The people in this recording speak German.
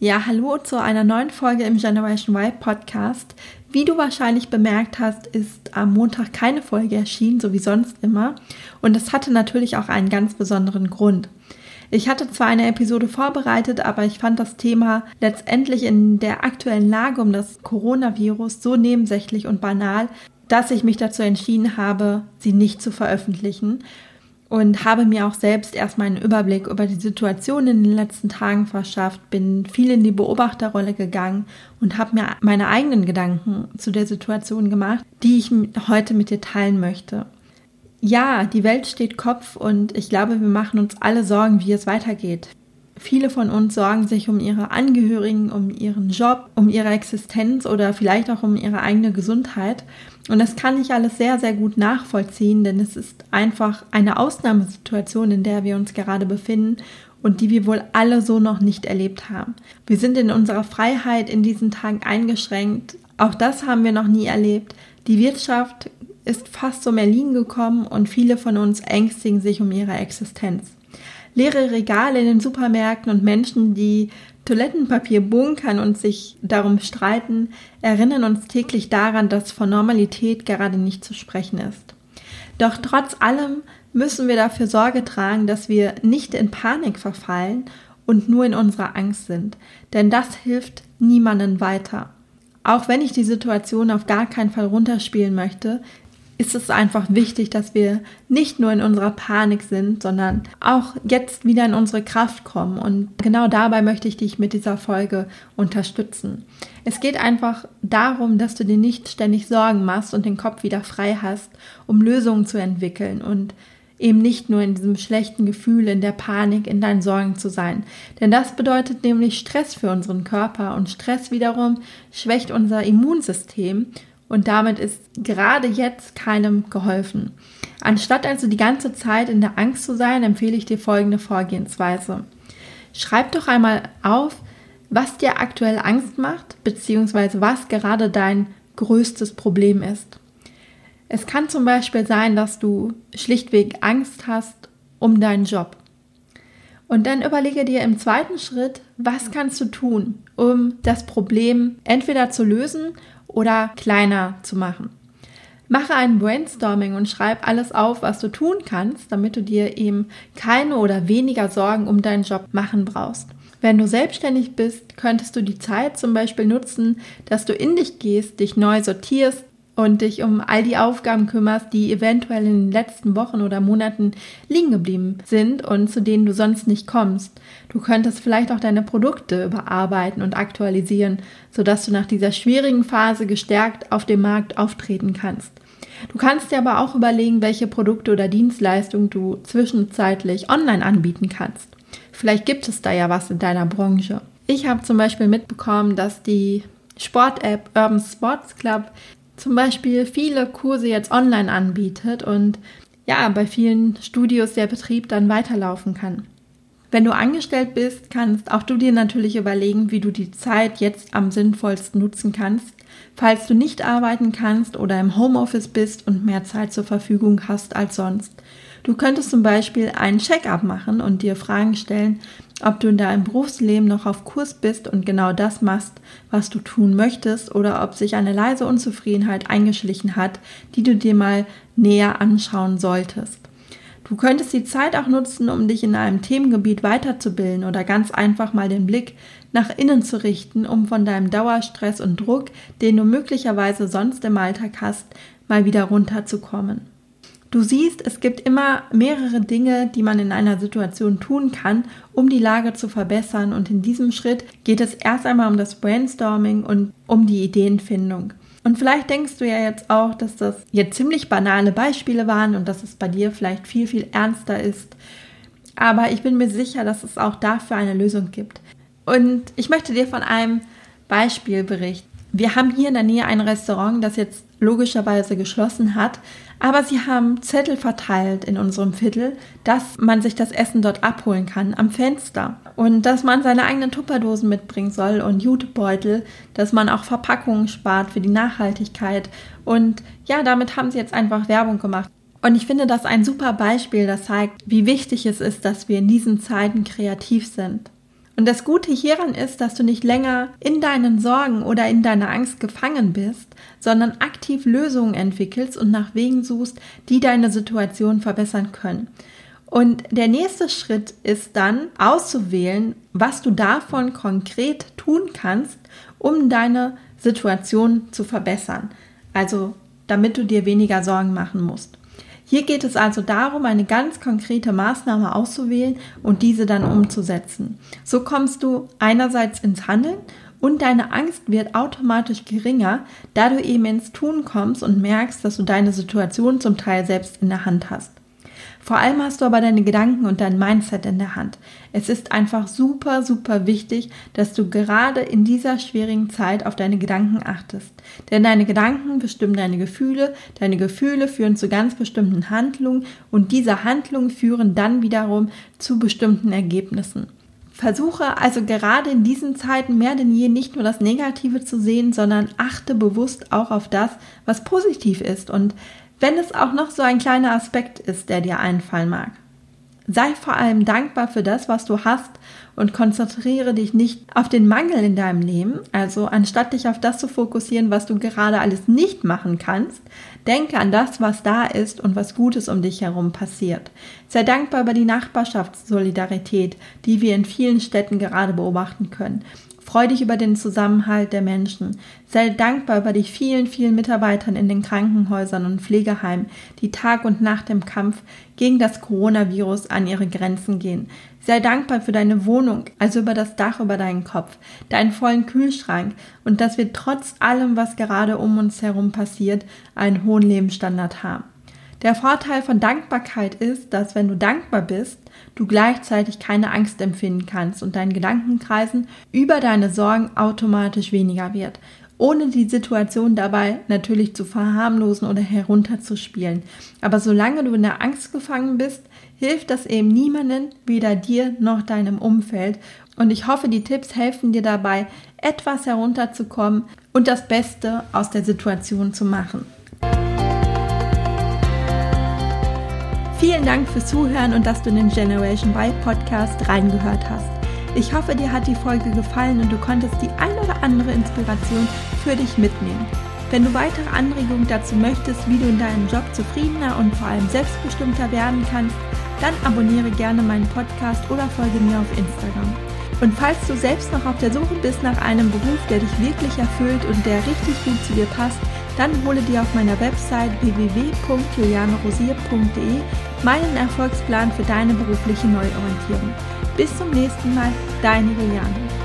Ja, hallo zu einer neuen Folge im Generation Y Podcast. Wie du wahrscheinlich bemerkt hast, ist am Montag keine Folge erschienen, so wie sonst immer. Und das hatte natürlich auch einen ganz besonderen Grund. Ich hatte zwar eine Episode vorbereitet, aber ich fand das Thema letztendlich in der aktuellen Lage um das Coronavirus so nebensächlich und banal, dass ich mich dazu entschieden habe, sie nicht zu veröffentlichen und habe mir auch selbst erstmal einen Überblick über die Situation in den letzten Tagen verschafft, bin viel in die Beobachterrolle gegangen und habe mir meine eigenen Gedanken zu der Situation gemacht, die ich heute mit dir teilen möchte. Ja, die Welt steht Kopf und ich glaube, wir machen uns alle Sorgen, wie es weitergeht. Viele von uns sorgen sich um ihre Angehörigen, um ihren Job, um ihre Existenz oder vielleicht auch um ihre eigene Gesundheit. Und das kann ich alles sehr, sehr gut nachvollziehen, denn es ist einfach eine Ausnahmesituation, in der wir uns gerade befinden und die wir wohl alle so noch nicht erlebt haben. Wir sind in unserer Freiheit in diesen Tagen eingeschränkt. Auch das haben wir noch nie erlebt. Die Wirtschaft ist fast zum Erliegen gekommen und viele von uns ängstigen sich um ihre Existenz leere Regale in den Supermärkten und Menschen, die Toilettenpapier bunkern und sich darum streiten, erinnern uns täglich daran, dass von Normalität gerade nicht zu sprechen ist. Doch trotz allem müssen wir dafür Sorge tragen, dass wir nicht in Panik verfallen und nur in unserer Angst sind, denn das hilft niemanden weiter. Auch wenn ich die Situation auf gar keinen Fall runterspielen möchte, ist es einfach wichtig, dass wir nicht nur in unserer Panik sind, sondern auch jetzt wieder in unsere Kraft kommen. Und genau dabei möchte ich dich mit dieser Folge unterstützen. Es geht einfach darum, dass du dir nicht ständig Sorgen machst und den Kopf wieder frei hast, um Lösungen zu entwickeln und eben nicht nur in diesem schlechten Gefühl, in der Panik, in deinen Sorgen zu sein. Denn das bedeutet nämlich Stress für unseren Körper und Stress wiederum schwächt unser Immunsystem und damit ist gerade jetzt keinem geholfen. Anstatt also die ganze Zeit in der Angst zu sein, empfehle ich dir folgende Vorgehensweise. Schreib doch einmal auf, was dir aktuell Angst macht, beziehungsweise was gerade dein größtes Problem ist. Es kann zum Beispiel sein, dass du schlichtweg Angst hast um deinen Job. Und dann überlege dir im zweiten Schritt, was kannst du tun, um das Problem entweder zu lösen oder kleiner zu machen. Mache ein Brainstorming und schreib alles auf, was du tun kannst, damit du dir eben keine oder weniger Sorgen um deinen Job machen brauchst. Wenn du selbstständig bist, könntest du die Zeit zum Beispiel nutzen, dass du in dich gehst, dich neu sortierst, und dich um all die Aufgaben kümmerst, die eventuell in den letzten Wochen oder Monaten liegen geblieben sind und zu denen du sonst nicht kommst. Du könntest vielleicht auch deine Produkte überarbeiten und aktualisieren, sodass du nach dieser schwierigen Phase gestärkt auf dem Markt auftreten kannst. Du kannst dir aber auch überlegen, welche Produkte oder Dienstleistungen du zwischenzeitlich online anbieten kannst. Vielleicht gibt es da ja was in deiner Branche. Ich habe zum Beispiel mitbekommen, dass die Sport-App Urban Sports Club zum Beispiel viele Kurse jetzt online anbietet und ja, bei vielen Studios der Betrieb dann weiterlaufen kann. Wenn du angestellt bist, kannst auch du dir natürlich überlegen, wie du die Zeit jetzt am sinnvollsten nutzen kannst, falls du nicht arbeiten kannst oder im Homeoffice bist und mehr Zeit zur Verfügung hast als sonst. Du könntest zum Beispiel einen Check-up machen und dir Fragen stellen, ob du in deinem Berufsleben noch auf Kurs bist und genau das machst, was du tun möchtest, oder ob sich eine leise Unzufriedenheit eingeschlichen hat, die du dir mal näher anschauen solltest. Du könntest die Zeit auch nutzen, um dich in einem Themengebiet weiterzubilden oder ganz einfach mal den Blick nach innen zu richten, um von deinem Dauerstress und Druck, den du möglicherweise sonst im Alltag hast, mal wieder runterzukommen. Du siehst, es gibt immer mehrere Dinge, die man in einer Situation tun kann, um die Lage zu verbessern. Und in diesem Schritt geht es erst einmal um das Brainstorming und um die Ideenfindung. Und vielleicht denkst du ja jetzt auch, dass das jetzt ziemlich banale Beispiele waren und dass es bei dir vielleicht viel, viel ernster ist. Aber ich bin mir sicher, dass es auch dafür eine Lösung gibt. Und ich möchte dir von einem Beispiel berichten. Wir haben hier in der Nähe ein Restaurant, das jetzt logischerweise geschlossen hat, aber sie haben Zettel verteilt in unserem Viertel, dass man sich das Essen dort abholen kann am Fenster und dass man seine eigenen Tupperdosen mitbringen soll und Jutebeutel, dass man auch Verpackungen spart für die Nachhaltigkeit und ja, damit haben sie jetzt einfach Werbung gemacht. Und ich finde das ein super Beispiel, das zeigt, wie wichtig es ist, dass wir in diesen Zeiten kreativ sind. Und das Gute hieran ist, dass du nicht länger in deinen Sorgen oder in deiner Angst gefangen bist, sondern aktiv Lösungen entwickelst und nach Wegen suchst, die deine Situation verbessern können. Und der nächste Schritt ist dann auszuwählen, was du davon konkret tun kannst, um deine Situation zu verbessern. Also damit du dir weniger Sorgen machen musst. Hier geht es also darum, eine ganz konkrete Maßnahme auszuwählen und diese dann umzusetzen. So kommst du einerseits ins Handeln und deine Angst wird automatisch geringer, da du eben ins Tun kommst und merkst, dass du deine Situation zum Teil selbst in der Hand hast. Vor allem hast du aber deine Gedanken und dein Mindset in der Hand. Es ist einfach super, super wichtig, dass du gerade in dieser schwierigen Zeit auf deine Gedanken achtest. Denn deine Gedanken bestimmen deine Gefühle, deine Gefühle führen zu ganz bestimmten Handlungen und diese Handlungen führen dann wiederum zu bestimmten Ergebnissen. Versuche also gerade in diesen Zeiten mehr denn je nicht nur das Negative zu sehen, sondern achte bewusst auch auf das, was positiv ist und wenn es auch noch so ein kleiner Aspekt ist, der dir einfallen mag. Sei vor allem dankbar für das, was du hast und konzentriere dich nicht auf den Mangel in deinem Leben. Also anstatt dich auf das zu fokussieren, was du gerade alles nicht machen kannst, denke an das, was da ist und was Gutes um dich herum passiert. Sei dankbar über die Nachbarschaftssolidarität, die wir in vielen Städten gerade beobachten können. Freu dich über den Zusammenhalt der Menschen. Sei dankbar über die vielen, vielen Mitarbeitern in den Krankenhäusern und Pflegeheimen, die Tag und Nacht im Kampf gegen das Coronavirus an ihre Grenzen gehen. Sei dankbar für deine Wohnung, also über das Dach über deinen Kopf, deinen vollen Kühlschrank und dass wir trotz allem, was gerade um uns herum passiert, einen hohen Lebensstandard haben. Der Vorteil von Dankbarkeit ist, dass wenn du dankbar bist, du gleichzeitig keine Angst empfinden kannst und dein Gedankenkreisen über deine Sorgen automatisch weniger wird, ohne die Situation dabei natürlich zu verharmlosen oder herunterzuspielen. Aber solange du in der Angst gefangen bist, hilft das eben niemanden, weder dir noch deinem Umfeld. Und ich hoffe, die Tipps helfen dir dabei, etwas herunterzukommen und das Beste aus der Situation zu machen. Vielen Dank fürs Zuhören und dass du in den Generation Y Podcast reingehört hast. Ich hoffe, dir hat die Folge gefallen und du konntest die ein oder andere Inspiration für dich mitnehmen. Wenn du weitere Anregungen dazu möchtest, wie du in deinem Job zufriedener und vor allem selbstbestimmter werden kannst, dann abonniere gerne meinen Podcast oder folge mir auf Instagram. Und falls du selbst noch auf der Suche bist nach einem Beruf, der dich wirklich erfüllt und der richtig gut zu dir passt, dann hole dir auf meiner Website www.julianerosier.de meinen Erfolgsplan für deine berufliche Neuorientierung. Bis zum nächsten Mal, deine Juliane.